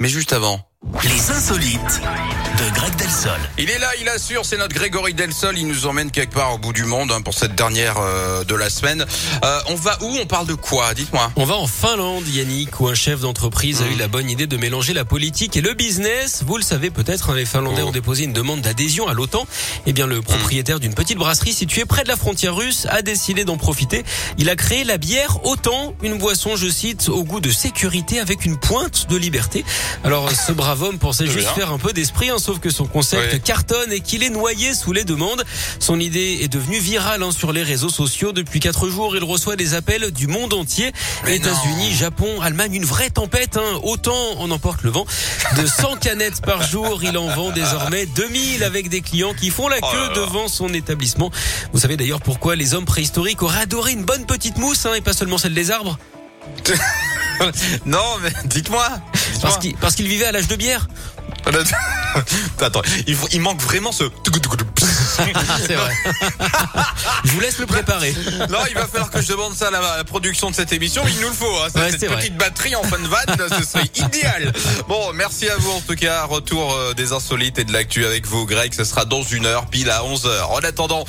Mais juste avant. Les insolites de Greg Delsol. Il est là, il assure, c'est notre Grégory Delsol, il nous emmène quelque part au bout du monde hein, pour cette dernière euh, de la semaine. Euh, on va où? On parle de quoi? Dites-moi. On va en Finlande, Yannick, où un chef d'entreprise a eu la bonne idée de mélanger la politique et le business. Vous le savez peut-être, hein, les Finlandais Oh. ont déposé une demande d'adhésion à l'OTAN. Eh bien, le propriétaire d'une petite brasserie située près de la frontière russe a décidé d'en profiter. Il a créé la bière OTAN, une boisson, je cite, au goût de sécurité avec une pointe de liberté. Alors, ce brave homme pensait juste bien. faire un peu d'esprit, hein, sauf que son concept cartonne et qu'il est noyé sous les demandes. Son idée est devenue virale hein, sur les réseaux sociaux. Depuis quatre jours, il reçoit des appels du monde entier. États-Unis. Japon, Allemagne, une vraie tempête. Hein. Autant on emporte le vent. De 100 canettes par jour, il en vend désormais 2000 avec des clients qui font la Oh queue là. devant son établissement. Vous savez d'ailleurs pourquoi les hommes préhistoriques auraient adoré une bonne petite mousse et pas seulement celle des arbres? Non, mais dites-moi. Parce qu'ils vivaient à l'âge de bière. Attends, il, faut- il manque vraiment ce. C'est vrai. Je vous laisse le préparer. Non, il va falloir que je demande ça à la, à la production de cette émission. Il nous le faut. Hein, Ouais, cette vrai. petite batterie en fin de vanne, ce serait idéal. Bon, merci à vous en tout cas. Retour euh, des insolites et de l'actu avec vous, Greg. Ce sera dans une heure, pile à 11 heures. En attendant,